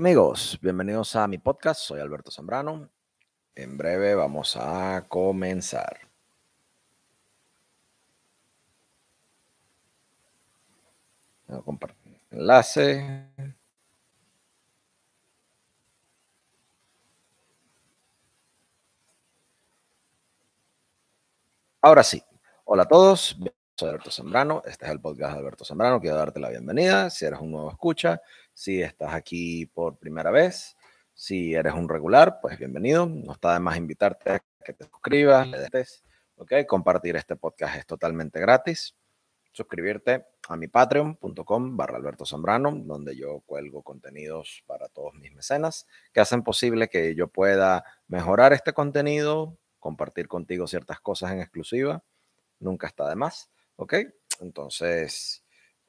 Amigos, bienvenidos a mi podcast. Soy Alberto Zambrano. En breve vamos a comenzar. Voy a compartir enlace. Ahora sí. Hola a todos. Soy Alberto Zambrano. Este es el podcast de Alberto Zambrano. Quiero darte la bienvenida. Si eres un nuevo escucha, si estás aquí por primera vez, si eres un regular, pues bienvenido. No está de más invitarte a que te suscribas, le des, ok. Compartir este podcast es totalmente gratis. Suscribirte a mi patreon.com barra Alberto Zambrano, donde yo cuelgo contenidos para todos mis mecenas que hacen posible que yo pueda mejorar este contenido, compartir contigo ciertas cosas en exclusiva. Nunca está de más, ¿ok? Entonces,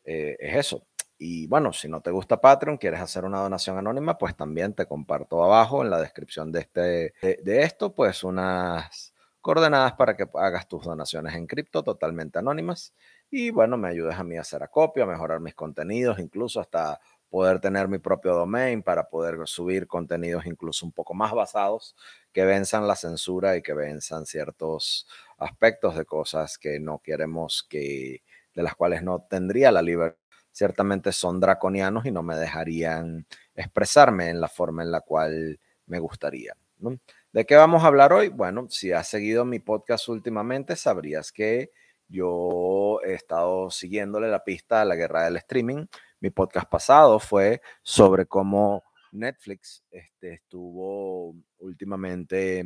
eh, es eso. Y bueno, si no te gusta Patreon, quieres hacer una donación anónima, pues también te comparto abajo en la descripción de, este, de, esto, pues unas coordenadas para que hagas tus donaciones en cripto totalmente anónimas. Y bueno, me ayudes a mí a hacer acopio, a mejorar mis contenidos, incluso hasta poder tener mi propio domain para poder subir contenidos incluso un poco más basados que venzan la censura y que venzan ciertos aspectos de cosas que no queremos que, de las cuales no tendría la libertad ciertamente son draconianos y no me dejarían expresarme en la forma en la cual me gustaría. ¿De qué vamos a hablar hoy? Bueno, si has seguido mi podcast últimamente, sabrías que yo he estado siguiéndole la pista a la guerra del streaming. Mi podcast pasado fue sobre cómo Netflix este, estuvo últimamente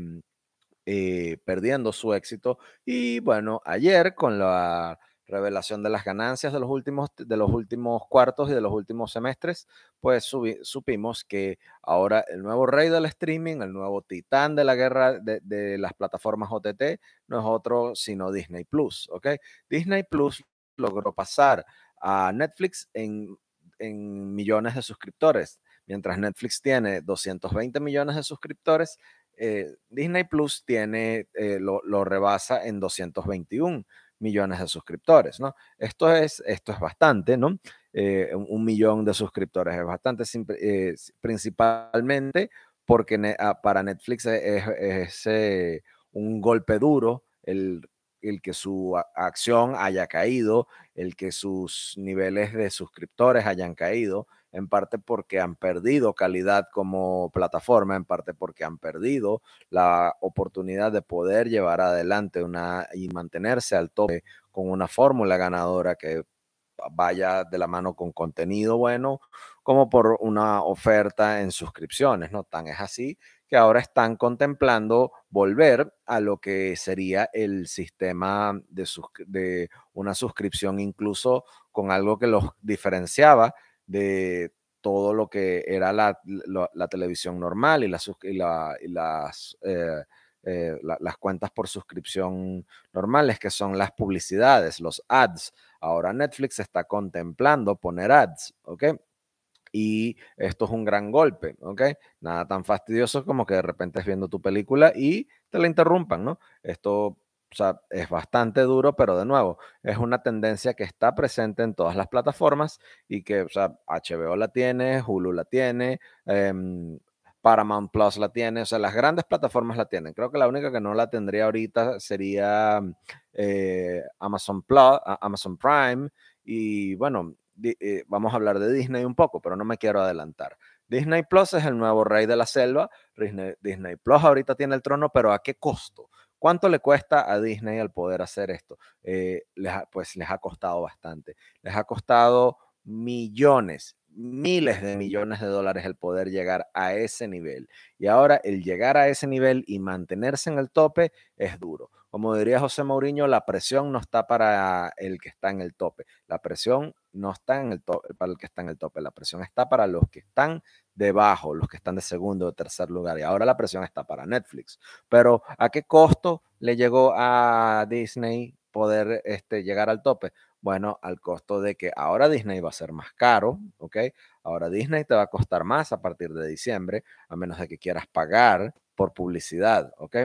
eh, perdiendo su éxito. Y bueno, ayer con la revelación de las ganancias de los últimos, de los últimos cuartos y de los últimos semestres, pues supimos que ahora el nuevo rey del streaming, el nuevo titán de la guerra de, las plataformas OTT, no es otro sino Disney Plus, ¿ok? Disney Plus logró pasar a Netflix en, millones de suscriptores. Mientras Netflix tiene 220 millones de suscriptores, eh, Disney Plus tiene, eh, lo, rebasa en 221 millones de suscriptores, ¿no? Esto es, esto es bastante, ¿no? Eh, un, millón de suscriptores es bastante, principalmente porque ah, para Netflix es, eh, un golpe duro el, el que su acción haya caído, el que sus niveles de suscriptores hayan caído, en parte porque han perdido calidad como plataforma, en parte porque han perdido la oportunidad de poder llevar adelante una y mantenerse al tope con una fórmula ganadora que vaya de la mano con contenido bueno, como por una oferta en suscripciones, ¿no? Tan es así que ahora están contemplando volver a lo que sería el sistema de, de una suscripción, incluso con algo que los diferenciaba de todo lo que era la, televisión normal y, las, las, eh, eh, las cuentas por suscripción normales, que son las publicidades, los ads. Ahora Netflix está contemplando poner ads, ¿ok? Y esto es un gran golpe, ¿ok? Nada tan fastidioso como que de repente estés viendo tu película y te la interrumpan, ¿no? Esto o sea, es bastante duro, pero de nuevo, es una tendencia que está presente en todas las plataformas y que, o sea, HBO la tiene, Hulu la tiene, em, Paramount Plus la tiene, o sea, las grandes plataformas la tienen. Creo que la única que no la tendría ahorita sería eh, Amazon Plus, Amazon Prime y bueno, eh, vamos a hablar de Disney un poco, pero no me quiero adelantar. Disney Plus es el nuevo rey de la selva. Disney Plus ahorita tiene el trono, pero ¿a qué costo? ¿Cuánto le cuesta a Disney el poder hacer esto? Eh, pues les ha costado bastante. Les ha costado millones, miles de millones de dólares el poder llegar a ese nivel. Y ahora el llegar a ese nivel y mantenerse en el tope es duro. Como diría José Mourinho, la presión no está para el que está en el tope. La presión no está en el tope, para el que está en el tope. La presión está para los que están debajo, los que están de segundo o tercer lugar. Y ahora la presión está para Netflix. Pero ¿a qué costo le llegó a Disney poder este, llegar al tope? Bueno, al costo de que ahora Disney va a ser más caro, ¿ok? Ahora Disney te va a costar más a partir de diciembre, a menos de que quieras pagar por publicidad, ¿ok?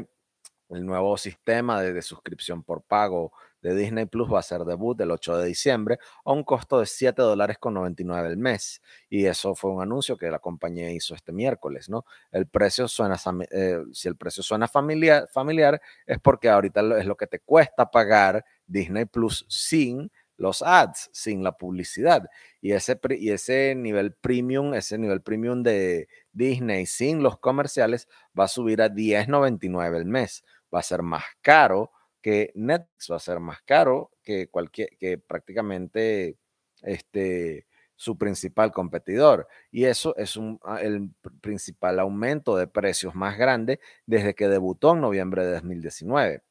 El nuevo sistema de, de suscripción por pago de Disney Plus va a ser debut el 8 de diciembre a un costo de 7 dólares con 99 el mes. Y eso fue un anuncio que la compañía hizo este miércoles, ¿no? El precio suena, eh, si el precio suena familiar, familiar, es porque ahorita es lo que te cuesta pagar Disney Plus sin los ads, sin la publicidad. Y ese, y ese nivel premium, ese nivel premium de Disney sin los comerciales va a subir a 10.99 el mes. Va a ser más caro que Netflix, va a ser más caro que cualquier, que prácticamente este, su principal competidor. Y eso es un, ah, el principal aumento de precios más grande desde que debutó en noviembre de 2019.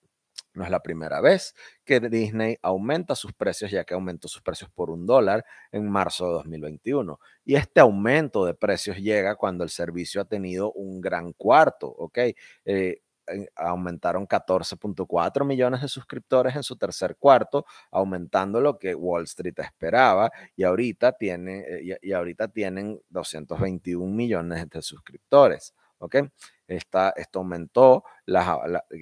No es la primera vez que Disney aumenta sus precios, ya que aumentó sus precios por un dólar en marzo de 2021. Y este aumento de precios llega cuando el servicio ha tenido un gran cuarto, ¿ok? Eh, aumentaron 14.4 millones de suscriptores en su tercer cuarto, aumentando lo que Wall Street esperaba y ahorita, tiene, eh, y ahorita tienen 221 millones de suscriptores. ¿ok? Esta, esto aumentó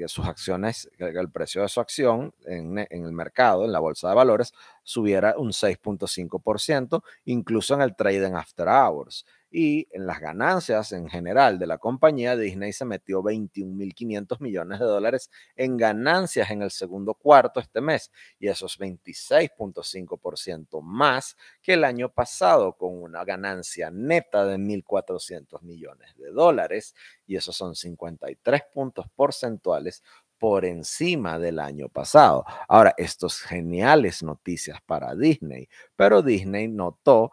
sus acciones, el precio de su acción en, en, el mercado, en la bolsa de valores, subiera un 6.5%, incluso en el trading after hours y en las ganancias en general de la compañía, Disney se metió 21.500 millones de dólares en ganancias en el segundo cuarto este mes y eso es 26.5% más que el año pasado con una ganancia neta de 1.400 millones de dólares y esos son 53 puntos porcentuales por encima del año pasado. Ahora, estos geniales noticias para Disney, pero Disney notó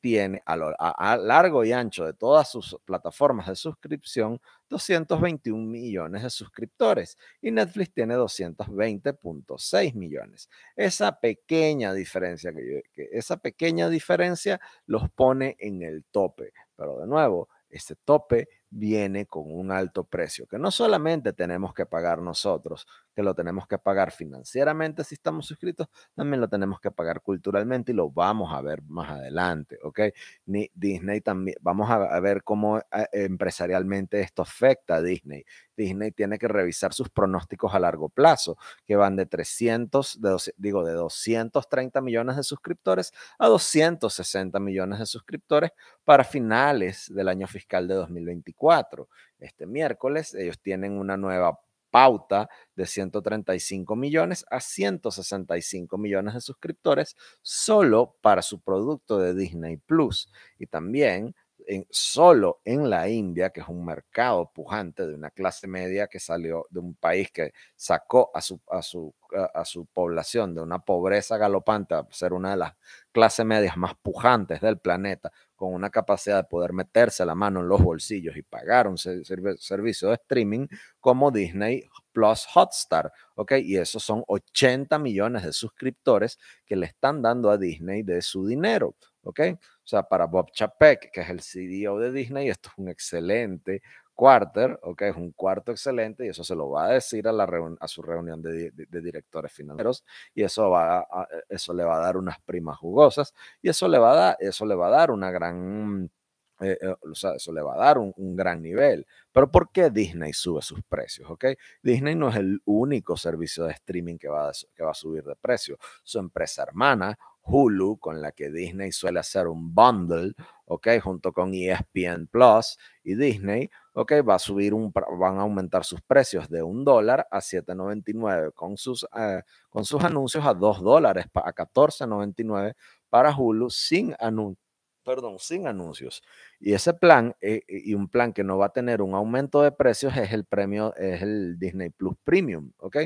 tiene a, largo y ancho de todas sus plataformas de suscripción 221 millones de suscriptores y Netflix tiene 220.6 millones. Esa pequeña diferencia, que, esa pequeña diferencia los pone en el tope, pero de nuevo, ese tope viene con un alto precio, que no solamente tenemos que pagar nosotros, que lo tenemos que pagar financieramente si estamos suscritos, también lo tenemos que pagar culturalmente y lo vamos a ver más adelante, ¿ok? Ni Disney también, vamos a, ver cómo eh, empresarialmente esto afecta a Disney. Disney tiene que revisar sus pronósticos a largo plazo, que van de 300, de, digo, de 230 millones de suscriptores a 260 millones de suscriptores para finales del año fiscal de 2024. Este miércoles ellos tienen una nueva pauta de 135 millones a 165 millones de suscriptores solo para su producto de Disney Plus. Y también en, solo en la India, que es un mercado pujante de una clase media que salió de un país que sacó a su, a su, a su población de una pobreza galopante a ser una de las clases medias más pujantes del planeta, con una capacidad de poder meterse la mano en los bolsillos y pagar un servicio de streaming como Disney Plus Hotstar, ¿ok? Y esos son 80 millones de suscriptores que le están dando a Disney de su dinero, ¿ok? O sea, para Bob Chapek, que es el CEO de Disney, esto es un excelente quarter, ¿ok? Es un cuarto excelente y eso se lo va a decir a, la a su reunión de, directores financieros y eso, va a, eso le va a dar unas primas jugosas y eso le va a dar, eso le va a dar una gran... Eh, eh, o sea, eso le va a dar un, gran nivel. Pero ¿por qué Disney sube sus precios? ¿ok? Disney no es el único servicio de streaming que va, que va a subir de precio. Su empresa hermana, Hulu, con la que Disney suele hacer un bundle, ¿ok? Junto con ESPN Plus y Disney, ¿ok? Va a subir un, van a aumentar sus precios de un dólar a 7.99 con sus, eh, con sus anuncios a 2 dólares, a 14.99 para Hulu sin anuncios perdón, sin anuncios. Y ese plan, eh, y un plan que no va a tener un aumento de precios, es el premio, es el Disney Plus Premium, ¿ok?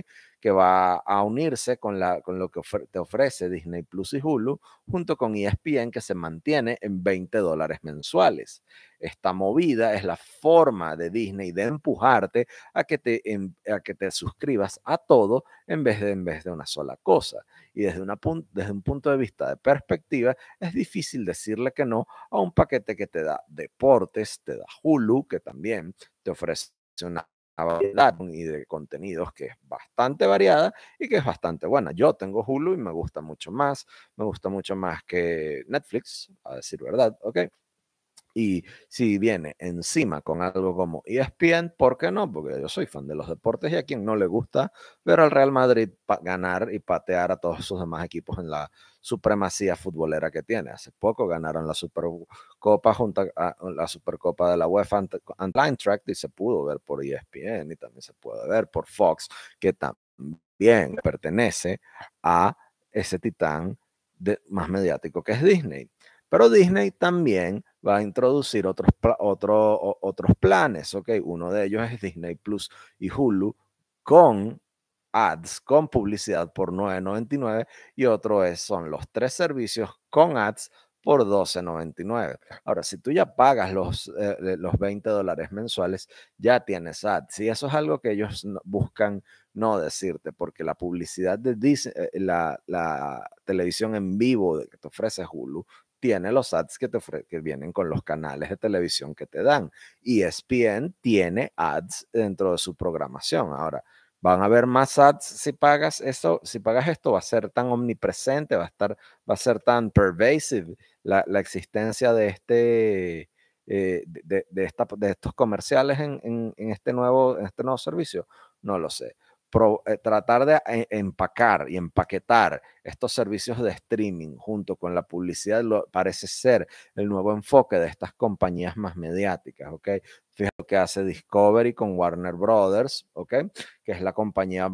Que va a unirse con, la, con lo que te ofrece Disney Plus y Hulu, junto con ESPN, que se mantiene en 20 dólares mensuales. Esta movida es la forma de Disney de empujarte a que te, a que te suscribas a todo en vez, de, en vez de una sola cosa. Y desde, una, desde un punto de vista de perspectiva, es difícil decirle que no a un paquete que te da deportes, te da Hulu, que también te ofrece una variedad y de contenidos que es bastante variada y que es bastante buena. Yo tengo Hulu y me gusta mucho más, me gusta mucho más que Netflix, a decir verdad, ¿ok? Y si viene encima con algo como ESPN, ¿por qué no? Porque yo soy fan de los deportes y a quien no le gusta ver al Real Madrid ganar y patear a todos sus demás equipos en la supremacía futbolera que tiene. Hace poco ganaron la Supercopa junto a la Supercopa de la UEFA ante Track y se pudo ver por ESPN y también se puede ver por Fox, que también pertenece a ese titán más mediático que es Disney. Pero Disney también va a introducir otros, otros planes, ¿ok? Uno de ellos es Disney Plus y Hulu con ads, con publicidad por 9.99 y otro es, son los tres servicios con ads por 12.99. Ahora, si tú ya pagas los, eh, los 20 dólares mensuales, ya tienes ads. Y eso es algo que ellos buscan no decirte, porque la publicidad de Disney, eh, la, la, televisión en vivo que te ofrece Hulu tiene los ads que, te que vienen con los canales de televisión que te dan. Y ESPN tiene ads dentro de su programación. Ahora, van a haber más ads si pagas esto, si pagas esto va a ser tan omnipresente, va a estar, va a ser tan pervasive la, existencia de este, eh, de, de, estos comerciales en, este nuevo, en este nuevo servicio. No lo sé. Eh, tratar de eh, empacar y empaquetar estos servicios de streaming junto con la publicidad parece ser el nuevo enfoque de estas compañías más mediáticas, ¿ok? Fíjate lo que hace Discovery con Warner Brothers, ¿ok? Que es la compañía,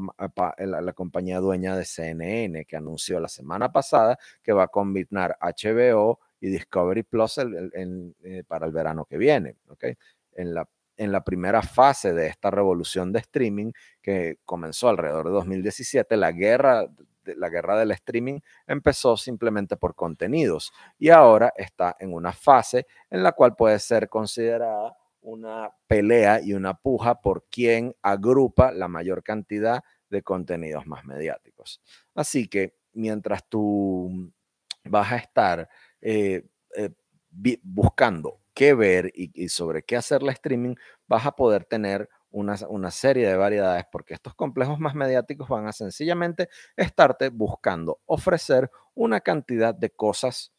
la, compañía dueña de CNN que anunció la semana pasada que va a combinar HBO y Discovery Plus eh, para el verano que viene, ¿ok? En la en la primera fase de esta revolución de streaming que comenzó alrededor de 2017, la guerra, la guerra del streaming empezó simplemente por contenidos y ahora está en una fase en la cual puede ser considerada una pelea y una puja por quien agrupa la mayor cantidad de contenidos más mediáticos. Así que mientras tú vas a estar eh, eh, buscando qué ver y, sobre qué hacer la streaming, vas a poder tener una, una, serie de variedades porque estos complejos más mediáticos van a sencillamente estarte buscando ofrecer una cantidad de cosas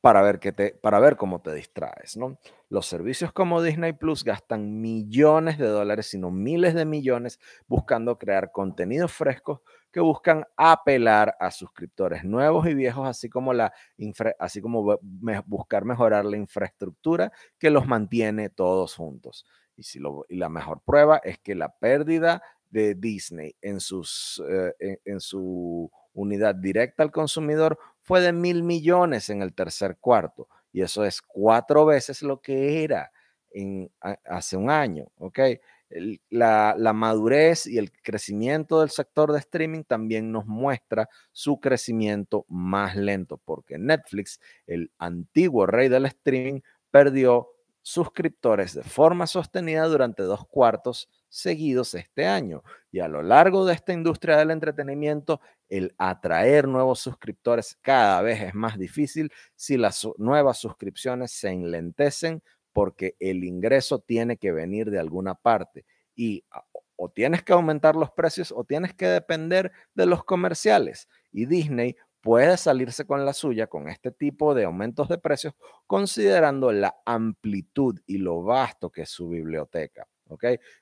para ver, que te, para ver cómo te distraes, ¿no? Los servicios como Disney Plus gastan millones de dólares, sino miles de millones, buscando crear contenidos frescos que buscan apelar a suscriptores nuevos y viejos, así como, la así como buscar mejorar la infraestructura que los mantiene todos juntos. Y, si lo, y la mejor prueba es que la pérdida de Disney en, sus, eh, en su unidad directa al consumidor fue de mil millones en el tercer cuarto. Y eso es cuatro veces lo que era en, hace un año. ¿ok? La, la, madurez y el crecimiento del sector de streaming también nos muestra su crecimiento más lento, porque Netflix, el antiguo rey del streaming, perdió suscriptores de forma sostenida durante dos cuartos seguidos este año. Y a lo largo de esta industria del entretenimiento, el atraer nuevos suscriptores cada vez es más difícil si las nuevas suscripciones se enlentecen porque el ingreso tiene que venir de alguna parte y o tienes que aumentar los precios o tienes que depender de los comerciales. Y Disney puede salirse con la suya con este tipo de aumentos de precios considerando la amplitud y lo vasto que es su biblioteca.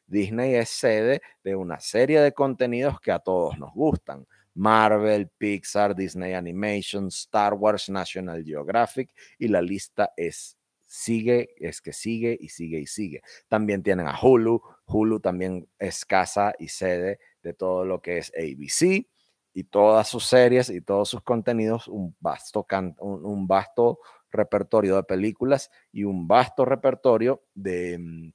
Disney es sede de una serie de contenidos que a todos nos gustan. Marvel, Pixar, Disney Animation, Star Wars, National Geographic y la lista es sigue, es que sigue y sigue y sigue. También tienen a Hulu. Hulu también es casa y sede de todo lo que es ABC y todas sus series y todos sus contenidos, un vasto, un vasto repertorio de películas y un vasto repertorio de, mm,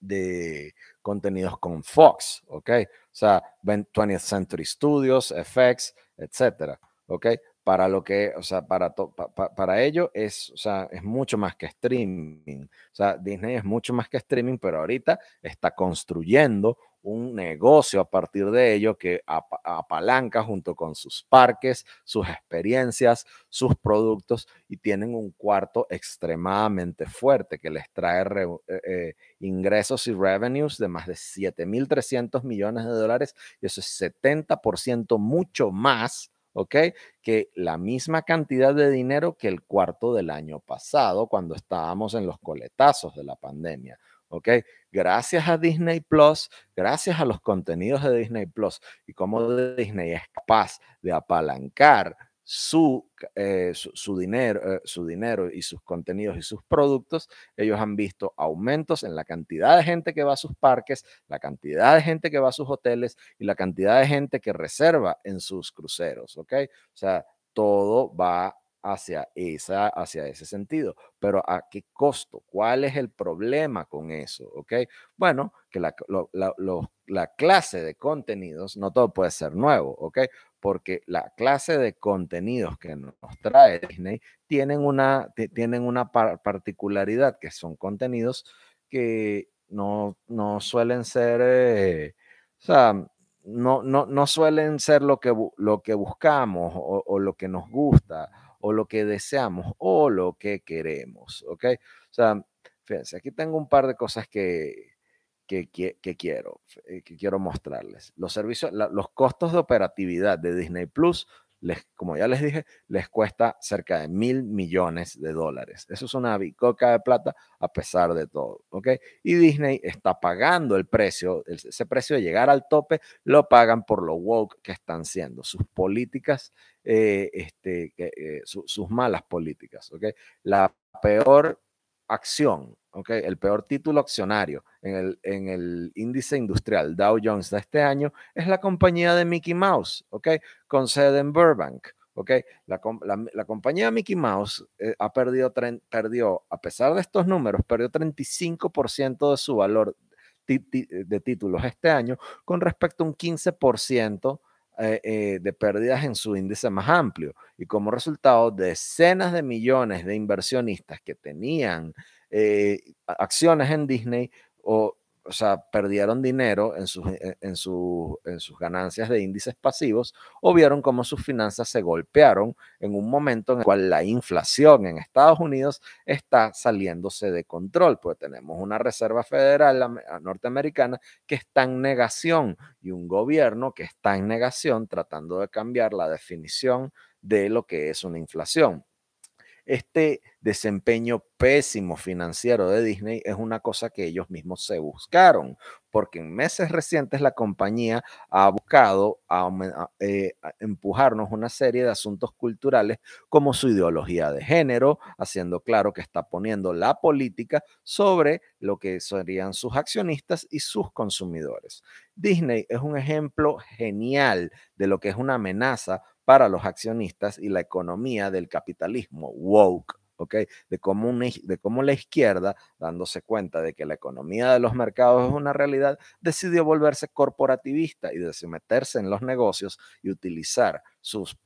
de contenidos con Fox, ¿ok? O sea, 20th Century Studios, FX, etcétera, ¿ok? Para lo que, o sea, para, para ello es, o sea, es mucho más que streaming. O sea, Disney es mucho más que streaming, pero ahorita está construyendo un negocio a partir de ello que apalanca junto con sus parques, sus experiencias, sus productos y tienen un cuarto extremadamente fuerte que les trae eh, eh, ingresos y revenues de más de 7.300 millones de dólares y eso es 70% mucho más ¿ok? Que la misma cantidad de dinero que el cuarto del año pasado, cuando estábamos en los coletazos de la pandemia. ¿ok? Gracias a Disney Plus, gracias a los contenidos de Disney Plus y cómo Disney es capaz de apalancar su, eh, su, dinero, eh, su dinero y sus contenidos y sus productos, ellos han visto aumentos en la cantidad de gente que va a sus parques, la cantidad de gente que va a sus hoteles y la cantidad de gente que reserva en sus cruceros, ¿ok? O sea, todo va hacia, esa, hacia ese sentido. Pero ¿a qué costo? ¿Cuál es el problema con eso? ¿Ok? Bueno, que la, la, clase de contenidos, no todo puede ser nuevo, ¿ok? Porque la clase de contenidos que nos trae Disney tienen una, tienen una particularidad, que son contenidos que no, no suelen ser, eh, o sea, no, no, no, suelen ser lo que, lo que buscamos o, lo que nos gusta o lo que deseamos o lo que queremos, ¿ok? O sea, fíjense, aquí tengo un par de cosas que, que, quiero, eh, que quiero mostrarles. Los servicios, los costos de operatividad de Disney Plus les, como ya les dije, les cuesta cerca de mil millones de dólares. Eso es una bicoca de plata a pesar de todo, ¿ok? Y Disney está pagando el precio, ese precio de llegar al tope, lo pagan por lo woke que están siendo, sus políticas, eh, este, eh, sus malas políticas, ¿ok? La peor acción el peor título accionario en el, en el, índice industrial Dow Jones de este año es la compañía de Mickey Mouse, ¿okay? con sede en Burbank. ¿okay? La, la, compañía Mickey Mouse eh, ha perdido, perdió, a pesar de estos números, perdió 35% de su valor de títulos este año con respecto a un 15% eh, eh, de pérdidas en su índice más amplio. Y como resultado, decenas de millones de inversionistas que tenían eh, acciones en Disney o, o sea, perdieron dinero en sus, eh, en, en sus ganancias de índices pasivos o vieron cómo sus finanzas se golpearon en un momento en el cual la inflación en Estados Unidos está saliéndose de control, pues tenemos una Reserva Federal norteamericana que está en negación y un gobierno que está en negación tratando de cambiar la definición de lo que es una inflación este desempeño pésimo financiero de Disney es una cosa que ellos mismos se buscaron, porque en meses recientes la compañía ha buscado eh, empujarnos una serie de asuntos culturales como su ideología de género, haciendo claro que está poniendo la política sobre lo que serían sus accionistas y sus consumidores. Disney es un ejemplo genial de lo que es una amenaza para los accionistas y la economía del capitalismo woke. ¿ok? De cómo, de cómo la izquierda, dándose cuenta de que la economía de los mercados es una realidad, decidió volverse corporativista y meterse en los negocios y utilizar sus,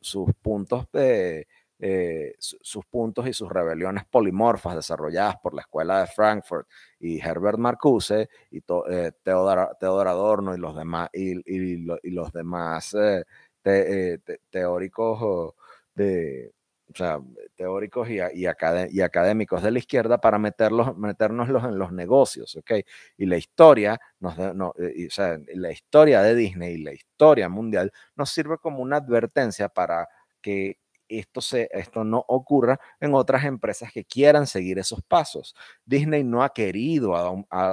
sus puntos de, eh, sus puntos y sus rebeliones polimorfas desarrolladas por la Escuela de Frankfurt y Herbert Marcuse y eh, Theodor, Adorno y los demás, y, y los demás eh, eh, teóricos de, teóricos y, y, académicos de la izquierda para meterlos, meternos en los negocios, ¿ok? Y la historia, nos eh, la historia de Disney y la historia mundial nos sirve como una advertencia para que esto, se, esto no ocurra en otras empresas que quieran seguir esos pasos. Disney no ha querido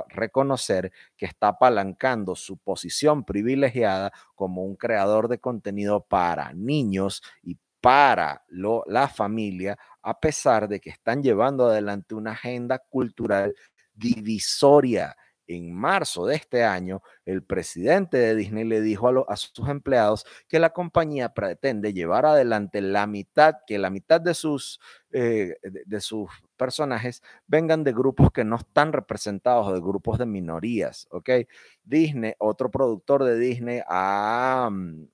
reconocer que está apalancando su posición privilegiada como un creador de contenido para niños y para la familia, a pesar de que están llevando adelante una agenda cultural divisoria en marzo de este año, el presidente de Disney le dijo a, sus empleados que la compañía pretende llevar adelante la mitad, que la mitad de sus, eh, de, sus personajes vengan de grupos que no están representados, de grupos de minorías, ¿ok? Disney, otro productor de Disney, ha... Mm,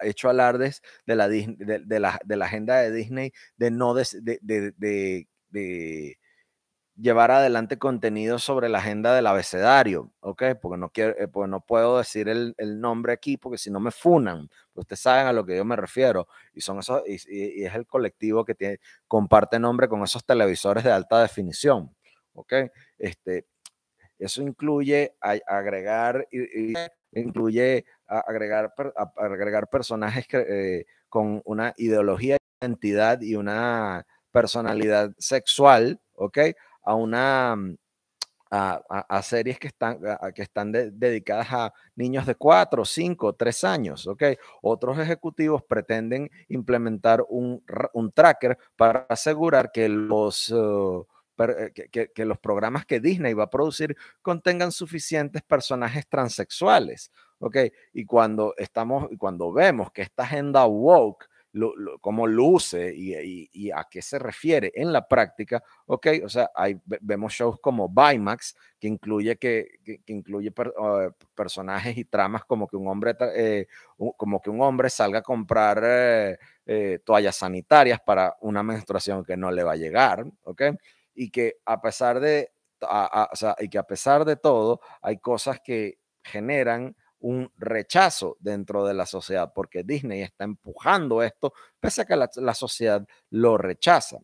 hecho alardes de la, de, la, de la agenda de Disney de no de, de, llevar adelante contenido sobre la agenda del abecedario, ¿ok? Porque no, quiero, eh, no puedo decir el, nombre aquí porque si no me funan. Ustedes saben a lo que yo me refiero. Y, son esos, y, es el colectivo que comparte nombre con esos televisores de alta definición, ¿ok? Este, eso incluye agregar incluye agregar, agregar personajes eh, con una ideología, identidad y una personalidad sexual, ¿ok? A una a, series que están, que están dedicadas a niños de 4, 5, 3 años. ¿ok? Otros ejecutivos pretenden implementar un, un tracker para asegurar que los... Uh, eh, que, los programas que Disney va a producir contengan suficientes personajes transexuales, ¿ok? Y cuando estamos, cuando vemos que esta agenda woke cómo luce y, a qué se refiere en la práctica, ok, o sea, hay, vemos shows como Bimax, que incluye, que, incluye ah, personajes y tramas como que un hombre, eh, como que un hombre salga a comprar eh, eh, toallas sanitarias para una menstruación que no le va a llegar, ok, y que a pesar de, o sea, y que a pesar de todo, hay cosas que generan un rechazo dentro de la sociedad, porque Disney está empujando esto, pese a que la, sociedad lo rechaza.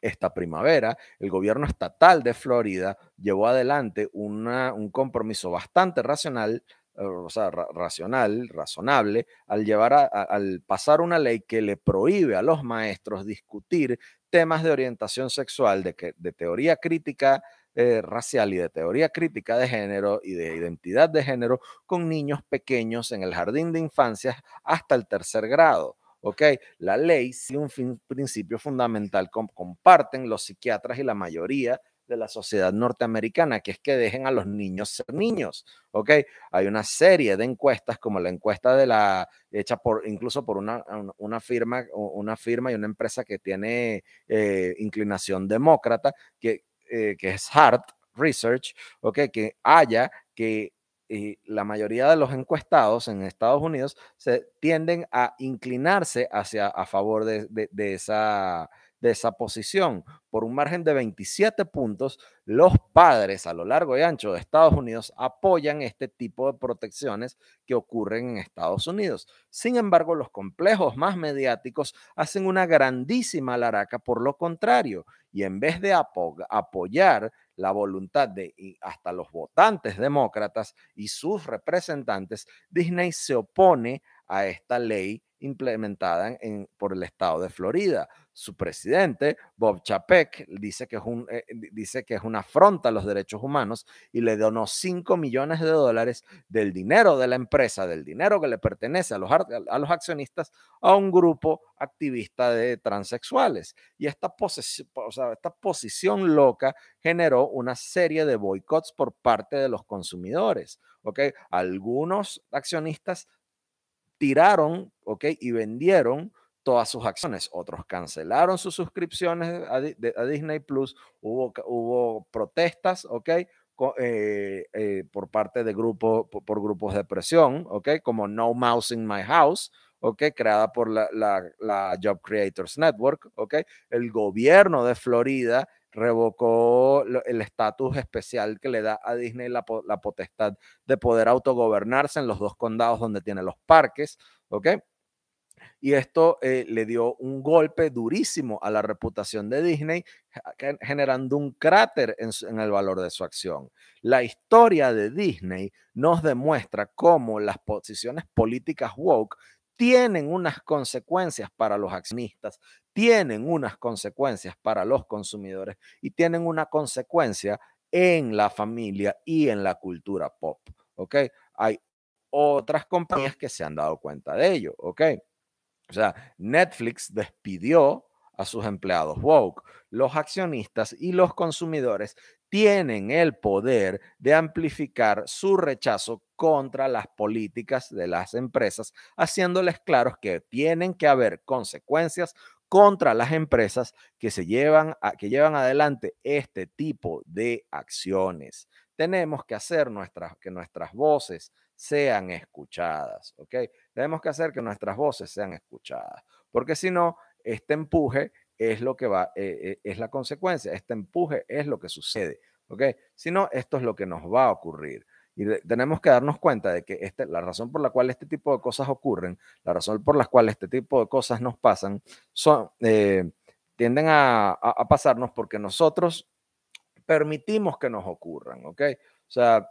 Esta primavera, el gobierno estatal de Florida llevó adelante un compromiso bastante racional eh, o sea, racional, razonable, al, llevar al pasar una ley que le prohíbe a los maestros discutir temas de orientación sexual, de, que, de teoría crítica eh, racial y de teoría crítica de género y de identidad de género con niños pequeños en el jardín de infancia hasta el tercer grado. ¿ok? La ley sigue un principio fundamental, comparten los psiquiatras y la mayoría de la sociedad norteamericana, que es que dejen a los niños ser niños, ¿ok? Hay una serie de encuestas, como la encuesta de la, hecha por, incluso por una, una firma, una firma y una empresa que tiene eh, inclinación demócrata, que eh, que es Hart Research, okay, que haya que eh, la mayoría de los encuestados en Estados Unidos se tienden a inclinarse hacia a favor de, de esa de esa posición. Por un margen de 27 puntos, los padres a lo largo y ancho de Estados Unidos apoyan este tipo de protecciones que ocurren en Estados Unidos. Sin embargo, los complejos más mediáticos hacen una grandísima laraca por lo contrario y en vez de apoyar la voluntad de hasta los votantes demócratas y sus representantes, Disney se opone a esta ley implementada en, por el estado de Florida. Su presidente, Bob Chapek, dice que, es un, eh, dice que es una afronta a los derechos humanos y le donó 5 millones de dólares del dinero de la empresa, del dinero que le pertenece a los, a los accionistas, a un grupo activista de transexuales. Y esta, o sea, esta posición loca generó una serie de boicots por parte de los consumidores. ¿okay? Algunos accionistas tiraron, ¿ok? Y vendieron todas sus acciones. Otros cancelaron sus suscripciones a, Disney Plus. Hubo, hubo protestas, ¿ok? Eh, eh, por parte de grupos, por, grupos de presión, ¿ok? Como No Mouse in My House, ¿ok? Creada por la, Job Creators Network, ¿ok? El gobierno de Florida revocó el estatus especial que le da a Disney la, potestad de poder autogobernarse en los dos condados donde tiene los parques, ¿ok? Y esto eh, le dio un golpe durísimo a la reputación de Disney, generando un cráter en, en, el valor de su acción. La historia de Disney nos demuestra cómo las posiciones políticas woke tienen unas consecuencias para los accionistas, tienen unas consecuencias para los consumidores y tienen una consecuencia en la familia y en la cultura pop. ¿Ok? Hay otras compañías que se han dado cuenta de ello. ¿Ok? O sea, Netflix despidió a sus empleados woke. Los accionistas y los consumidores tienen el poder de amplificar su rechazo contra las políticas de las empresas, haciéndoles claros que tienen que haber consecuencias contra las empresas que se llevan que llevan adelante este tipo de acciones. Tenemos que hacer nuestras que nuestras voces sean escuchadas, ¿ok? Tenemos que hacer que nuestras voces sean escuchadas, porque si no, este empuje es lo que va, eh, eh, es la consecuencia, este empuje es lo que sucede, ¿ok? Si no, esto es lo que nos va a ocurrir. Y tenemos que darnos cuenta de que este, la razón por la cual este tipo de cosas ocurren, la razón por la cual este tipo de cosas nos pasan, son, eh, tienden a, pasarnos porque nosotros permitimos que nos ocurran, ¿ok? O sea,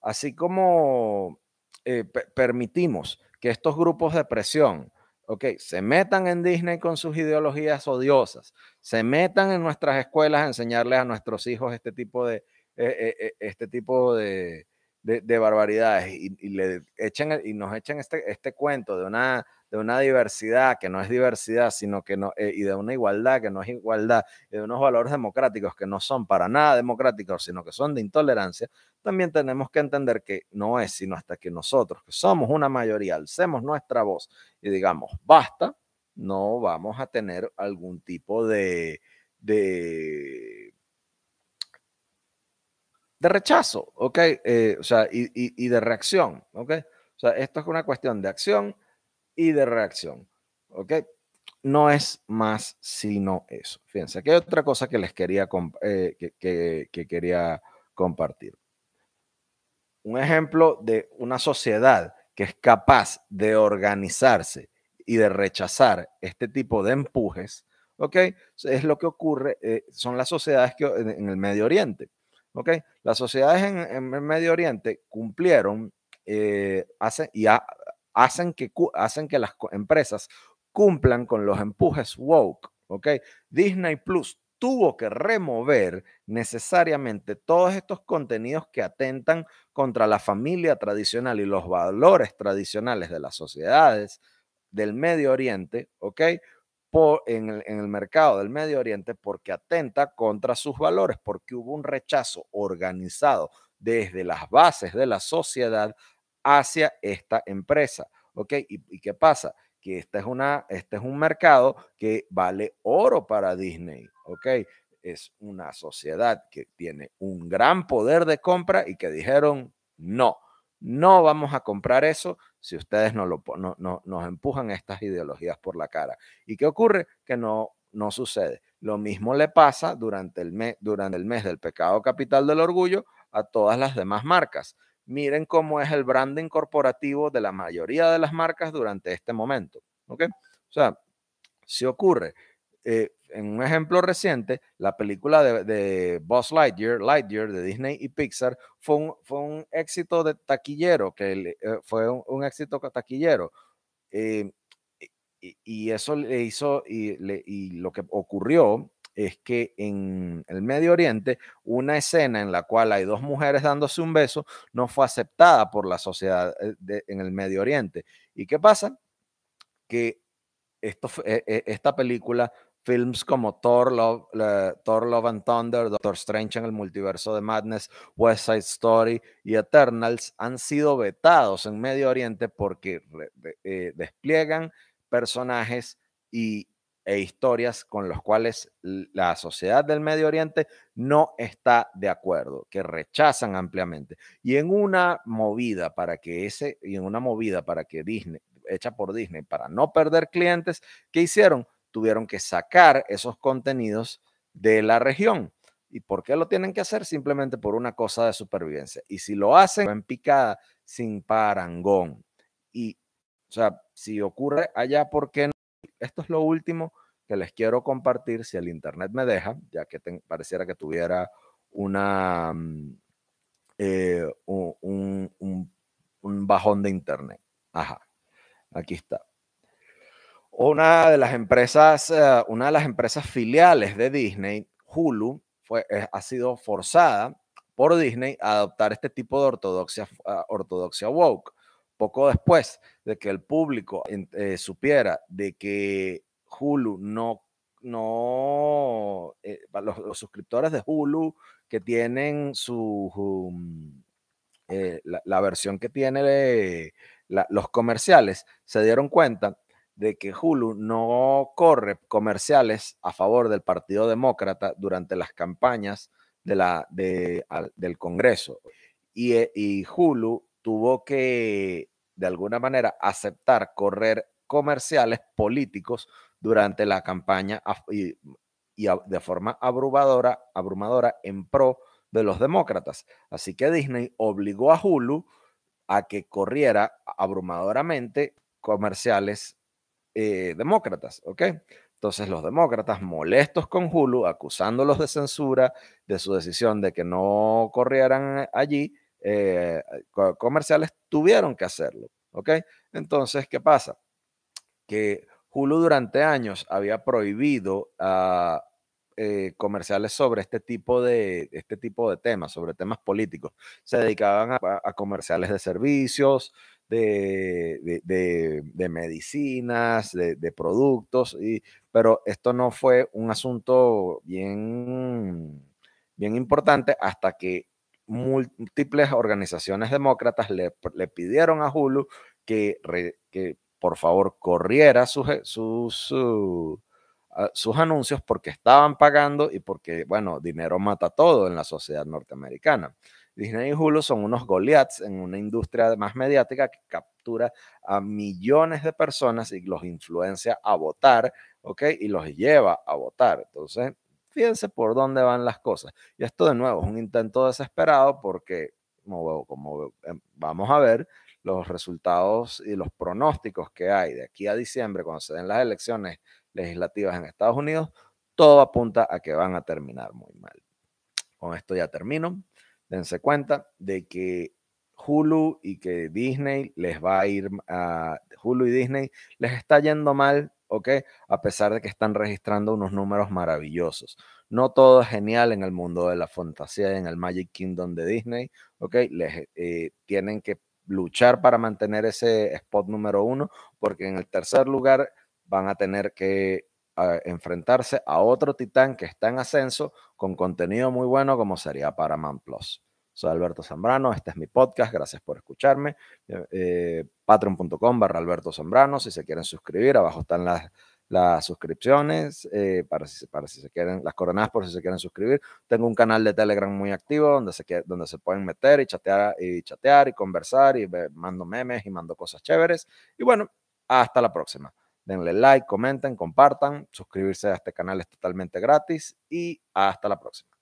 así como eh, permitimos que estos grupos de presión, ok, se metan en Disney con sus ideologías odiosas, se metan en nuestras escuelas a enseñarles a nuestros hijos este tipo de, eh, eh, este tipo de, de, barbaridades y, le echen, y nos echen este, este cuento de una, de una diversidad que no es diversidad, sino que no, eh, y de una igualdad que no es igualdad, y de unos valores democráticos que no son para nada democráticos, sino que son de intolerancia, también tenemos que entender que no es sino hasta que nosotros, que somos una mayoría, alcemos nuestra voz y digamos, basta, no vamos a tener algún tipo de, de de rechazo, ¿ok? Eh, o sea, y, de reacción, ¿ok? O sea, esto es una cuestión de acción y de reacción, ¿ok? No es más sino eso. Fíjense, aquí hay otra cosa que les quería, eh, que, que quería compartir. Un ejemplo de una sociedad que es capaz de organizarse y de rechazar este tipo de empujes, ¿ok? Es lo que ocurre, eh, son las sociedades que, en el Medio Oriente. ¿Ok? Las sociedades en, el Medio Oriente cumplieron eh, hacen, y hacen, que, hacen que las empresas cumplan con los empujes woke, ¿ok? Disney Plus tuvo que remover necesariamente todos estos contenidos que atentan contra la familia tradicional y los valores tradicionales de las sociedades del Medio Oriente, ¿ok? En, el, mercado del Medio Oriente porque atenta contra sus valores, porque hubo un rechazo organizado desde las bases de la sociedad hacia esta empresa. ¿Ok? ¿Y, qué pasa? Que este es, una, este es un mercado que vale oro para Disney. ¿Ok? Es una sociedad que tiene un gran poder de compra y que dijeron, no, no vamos a comprar eso si ustedes no lo, no, nos empujan estas ideologías por la cara. ¿Y qué ocurre? Que no, no sucede. Lo mismo le pasa durante el, mes, durante el mes del pecado capital del orgullo a todas las demás marcas. Miren cómo es el branding corporativo de la mayoría de las marcas durante este momento. ¿Ok? O sea, si ocurre eh, en un ejemplo reciente, la película de, de Buzz Lightyear, Lightyear de Disney y Pixar, fue un, fue un éxito de taquillero, que eh, fue un, éxito taquillero. Eh, y, eso le hizo, y, y lo que ocurrió es que en el Medio Oriente, una escena en la cual hay dos mujeres dándose un beso no fue aceptada por la sociedad en el Medio Oriente. ¿Y qué pasa? Que esto, esta película films como Thor Love, Thor Love and Thunder, Doctor Strange en el multiverso de Madness, West Side Story y Eternals han sido vetados en Medio Oriente porque eh, despliegan personajes y, e historias con los cuales la sociedad del Medio Oriente no está de acuerdo, que rechazan ampliamente. Y en una movida para que ese, y en una movida para que Disney, hecha por Disney, para no perder clientes, ¿qué hicieron? Tuvieron que sacar esos contenidos de la región. ¿Y por qué lo tienen que hacer? Simplemente por una cosa de supervivencia. Y si lo hacen en picada, sin parangón. Y, o sea, si ocurre allá, ¿por qué no? Esto es lo último que les quiero compartir, si el Internet me deja, ya que pareciera que tuviera una, mm, eh, un, un bajón de Internet. Ajá, aquí está. Una de las empresas, eh, una de las empresas filiales de Disney, Hulu, fue, eh, ha sido forzada por Disney a adoptar este tipo de ortodoxia, ah, ortodoxia woke. Poco después de que el público eh, supiera de que Hulu no, no los, suscriptores de Hulu que tienen su, um, la, versión que tiene los comerciales, se dieron cuenta de que Hulu no corre comerciales a favor del Partido Demócrata durante las campañas de la, del Congreso. Y, eh, y Hulu tuvo que, de alguna manera, aceptar correr comerciales políticos durante la campaña y, de forma abrumadora, abrumadora en pro de los demócratas. Así que Disney obligó a Hulu a que corriera abrumadoramente comerciales eh, demócratas, ¿ok? Entonces los demócratas molestos con Hulu, acusándolos de censura, de su decisión de que no corrieran allí, eh, comerciales tuvieron que hacerlo, ¿ok? Entonces, ¿qué pasa? Que Hulu durante años había prohibido eh, comerciales sobre este tipo, de, este tipo de temas, sobre temas políticos. Se dedicaban a, comerciales de servicios, de, de, medicinas, de, productos, y, pero esto no fue un asunto bien, bien importante hasta que múltiples organizaciones demócratas le, pidieron a Hulu que, que por favor corriera sus, sus, sus anuncios porque estaban pagando y porque, bueno, dinero mata todo en la sociedad norteamericana. Disney y Hulu son unos Goliaths en una industria más mediática que captura a millones de personas y los influencia a votar, ¿ok? Y los lleva a votar. Entonces, fíjense por dónde van las cosas. Y esto de nuevo es un intento desesperado porque, como, como em, vamos a ver, los resultados y los pronósticos que hay de aquí a diciembre, cuando se den las elecciones legislativas en Estados Unidos, todo apunta a que van a terminar muy mal. Con esto ya termino. Dense cuenta de que Hulu y que Disney les va a ir a Hulu y Disney les está yendo mal, ¿ok? A pesar de que están registrando unos números maravillosos. No todo es genial en el mundo de la fantasía y en el Magic Kingdom de Disney, ¿ok? Les eh, tienen que luchar para mantener ese spot número uno, porque en el tercer lugar van a tener que ah, enfrentarse a otro titán que está en ascenso con contenido muy bueno como sería Paramount Plus. Soy Alberto Zambrano, este es mi podcast, gracias por escucharme. Eh, eh, Patreon.com barra Alberto Zambrano, si se quieren suscribir, abajo están las, las suscripciones, eh, para, si, para si se quieren, las coronadas por si se quieren suscribir. Tengo un canal de Telegram muy activo donde se, donde se pueden meter y chatear, y chatear y conversar y mando memes y mando cosas chéveres. Y bueno, hasta la próxima denle like, comenten, compartan, suscribirse a este canal es totalmente gratis y hasta la próxima.